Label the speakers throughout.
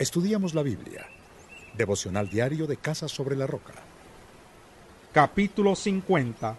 Speaker 1: Estudiamos la Biblia. Devocional diario de Casa sobre la Roca.
Speaker 2: Capítulo 50.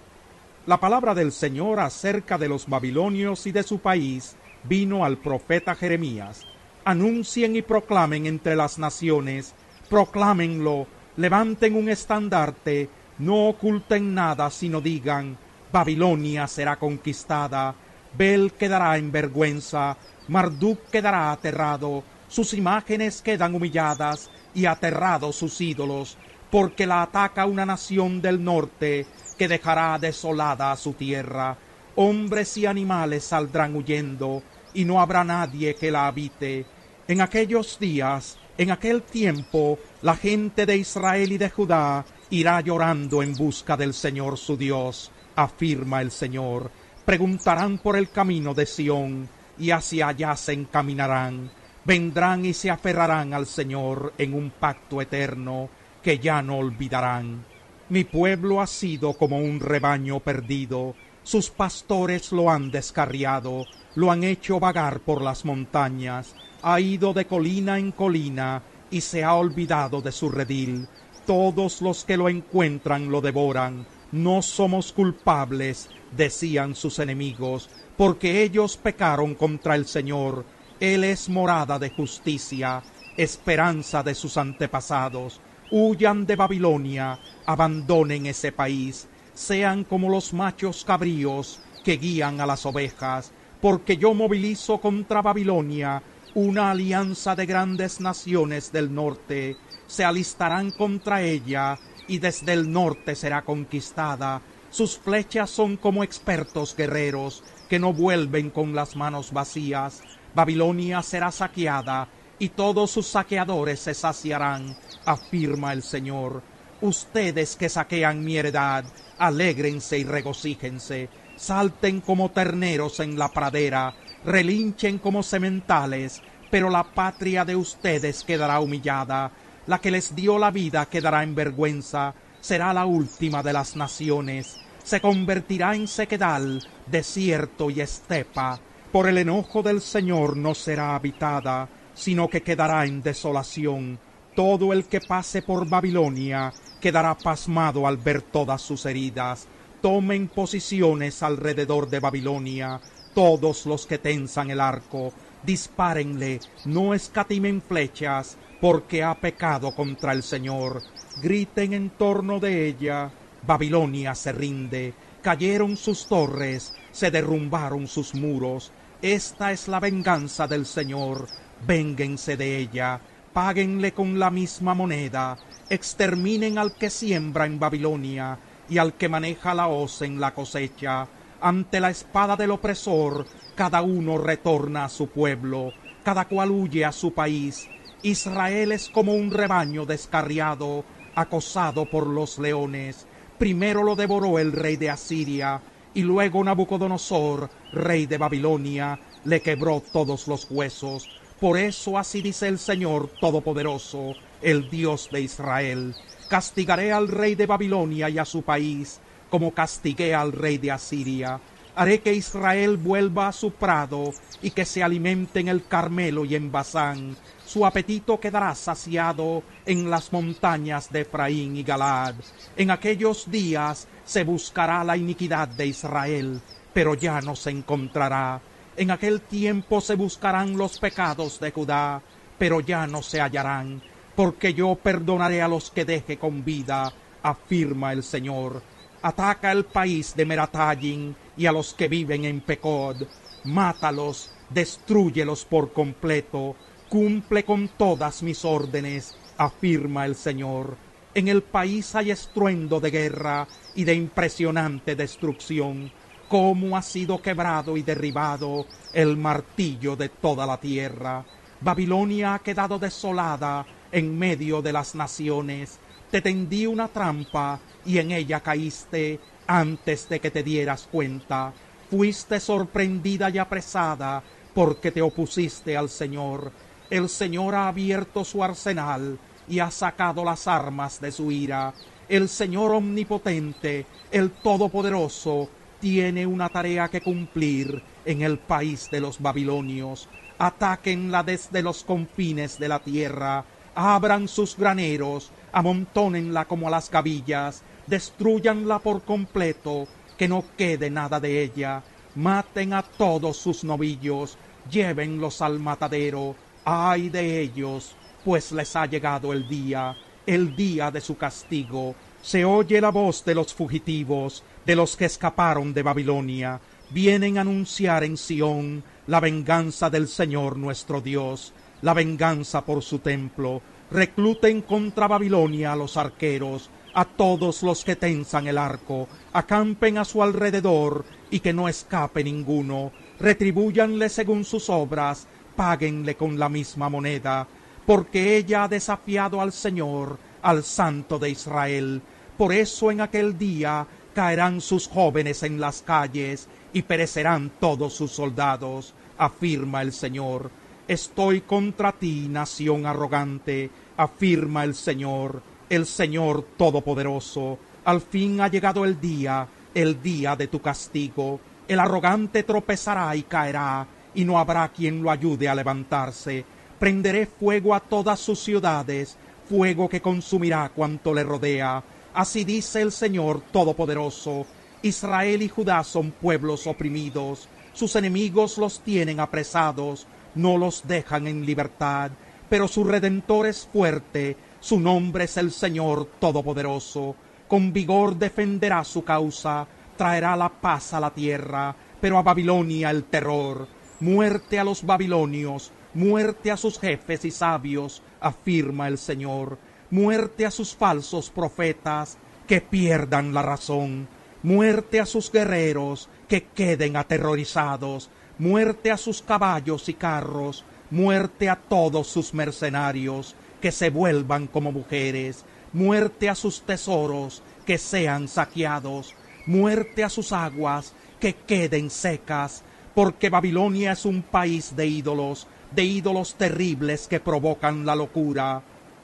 Speaker 2: La palabra del Señor acerca de los babilonios y de su país vino al profeta Jeremías. Anuncien y proclamen entre las naciones, proclámenlo, levanten un estandarte, no oculten nada, sino digan, Babilonia será conquistada, Bel quedará en vergüenza, Marduk quedará aterrado, sus imágenes quedan humilladas y aterrados sus ídolos, porque la ataca una nación del norte que dejará desolada a su tierra. Hombres y animales saldrán huyendo, y no habrá nadie que la habite. En aquellos días, en aquel tiempo, la gente de Israel y de Judá irá llorando en busca del Señor su Dios, afirma el Señor. Preguntarán por el camino de Sión, y hacia allá se encaminarán. Vendrán y se aferrarán al Señor en un pacto eterno que ya no olvidarán. Mi pueblo ha sido como un rebaño perdido, sus pastores lo han descarriado, lo han hecho vagar por las montañas, ha ido de colina en colina y se ha olvidado de su redil. Todos los que lo encuentran lo devoran. No somos culpables, decían sus enemigos, porque ellos pecaron contra el Señor. Él es morada de justicia, esperanza de sus antepasados. Huyan de Babilonia, abandonen ese país, sean como los machos cabríos que guían a las ovejas, porque yo movilizo contra Babilonia una alianza de grandes naciones del norte, se alistarán contra ella, y desde el norte será conquistada. Sus flechas son como expertos guerreros, que no vuelven con las manos vacías. Babilonia será saqueada, y todos sus saqueadores se saciarán, afirma el Señor. Ustedes que saquean mi heredad, alégrense y regocíjense, salten como terneros en la pradera, relinchen como sementales, pero la patria de ustedes quedará humillada, la que les dio la vida quedará en vergüenza, será la última de las naciones, se convertirá en sequedal, desierto y estepa. Por el enojo del Señor no será habitada, sino que quedará en desolación. Todo el que pase por Babilonia quedará pasmado al ver todas sus heridas. Tomen posiciones alrededor de Babilonia, todos los que tensan el arco, dispárenle, no escatimen flechas, porque ha pecado contra el Señor. Griten en torno de ella, Babilonia se rinde, cayeron sus torres, se derrumbaron sus muros. Esta es la venganza del Señor, vénguense de ella, páguenle con la misma moneda, exterminen al que siembra en Babilonia y al que maneja la hoz en la cosecha. Ante la espada del opresor, cada uno retorna a su pueblo, cada cual huye a su país. Israel es como un rebaño descarriado, acosado por los leones. Primero lo devoró el rey de Asiria, y luego Nabucodonosor, rey de Babilonia, le quebró todos los huesos. Por eso así dice el Señor Todopoderoso, el Dios de Israel. Castigaré al rey de Babilonia y a su país, como castigué al rey de Asiria. Haré que Israel vuelva a su prado y que se alimente en el Carmelo y en Basán. Su apetito quedará saciado en las montañas de Efraín y Galad. En aquellos días se buscará la iniquidad de Israel, pero ya no se encontrará. En aquel tiempo se buscarán los pecados de Judá, pero ya no se hallarán, porque yo perdonaré a los que deje con vida, afirma el Señor ataca el país de Meratallin y a los que viven en Pecod, mátalos, destruyelos por completo, cumple con todas mis órdenes, afirma el Señor. En el país hay estruendo de guerra y de impresionante destrucción, como ha sido quebrado y derribado el martillo de toda la tierra. Babilonia ha quedado desolada en medio de las naciones, te tendí una trampa y en ella caíste antes de que te dieras cuenta. Fuiste sorprendida y apresada porque te opusiste al Señor. El Señor ha abierto su arsenal y ha sacado las armas de su ira. El Señor omnipotente, el Todopoderoso, tiene una tarea que cumplir en el país de los babilonios. atáquenla desde los confines de la tierra, abran sus graneros, amontónenla como a las gavillas, destruyanla por completo, que no quede nada de ella, maten a todos sus novillos, llévenlos al matadero, ay de ellos, pues les ha llegado el día, el día de su castigo. Se oye la voz de los fugitivos, de los que escaparon de Babilonia, vienen a anunciar en Sión la venganza del Señor nuestro Dios, la venganza por su templo. Recluten contra Babilonia a los arqueros, a todos los que tensan el arco, acampen a su alrededor y que no escape ninguno, retribúyanle según sus obras, páguenle con la misma moneda, porque ella ha desafiado al Señor, al Santo de Israel. Por eso en aquel día caerán sus jóvenes en las calles y perecerán todos sus soldados, afirma el Señor. Estoy contra ti, nación arrogante, afirma el Señor, el Señor Todopoderoso. Al fin ha llegado el día, el día de tu castigo. El arrogante tropezará y caerá, y no habrá quien lo ayude a levantarse. Prenderé fuego a todas sus ciudades, fuego que consumirá cuanto le rodea. Así dice el Señor Todopoderoso. Israel y Judá son pueblos oprimidos, sus enemigos los tienen apresados, no los dejan en libertad, pero su redentor es fuerte, su nombre es el Señor Todopoderoso. Con vigor defenderá su causa, traerá la paz a la tierra, pero a Babilonia el terror. Muerte a los babilonios, muerte a sus jefes y sabios, afirma el Señor. Muerte a sus falsos profetas, que pierdan la razón. Muerte a sus guerreros, que queden aterrorizados. Muerte a sus caballos y carros. Muerte a todos sus mercenarios, que se vuelvan como mujeres. Muerte a sus tesoros, que sean saqueados. Muerte a sus aguas, que queden secas. Porque Babilonia es un país de ídolos, de ídolos terribles que provocan la locura.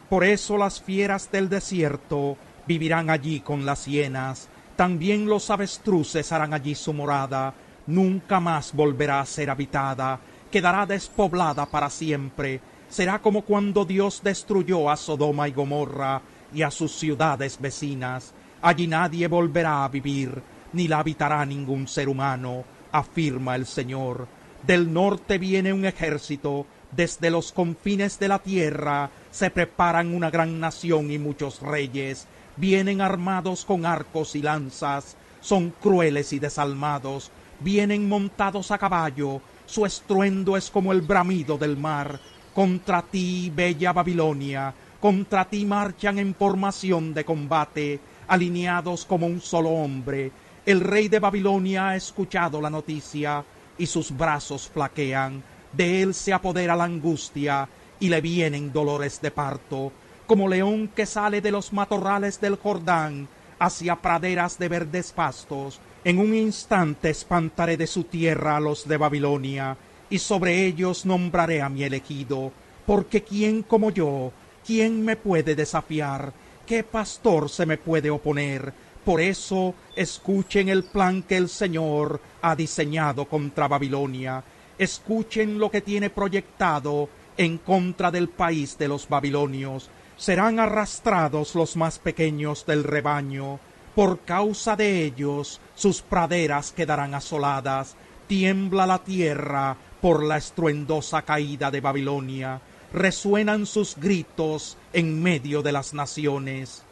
Speaker 2: Por eso las fieras del desierto vivirán allí con las hienas también los avestruces harán allí su morada, nunca más volverá a ser habitada, quedará despoblada para siempre, será como cuando Dios destruyó a Sodoma y Gomorra y a sus ciudades vecinas. Allí nadie volverá a vivir, ni la habitará ningún ser humano, afirma el Señor. Del norte viene un ejército, desde los confines de la tierra se preparan una gran nación y muchos reyes, vienen armados con arcos y lanzas, son crueles y desalmados, vienen montados a caballo, su estruendo es como el bramido del mar. Contra ti, bella Babilonia, contra ti marchan en formación de combate, alineados como un solo hombre. El rey de Babilonia ha escuchado la noticia, y sus brazos flaquean, de él se apodera la angustia, y le vienen dolores de parto como león que sale de los matorrales del Jordán hacia praderas de verdes pastos. En un instante espantaré de su tierra a los de Babilonia, y sobre ellos nombraré a mi elegido, porque ¿quién como yo? ¿Quién me puede desafiar? ¿Qué pastor se me puede oponer? Por eso escuchen el plan que el Señor ha diseñado contra Babilonia. Escuchen lo que tiene proyectado en contra del país de los babilonios serán arrastrados los más pequeños del rebaño, por causa de ellos sus praderas quedarán asoladas, tiembla la tierra por la estruendosa caída de Babilonia, resuenan sus gritos en medio de las naciones.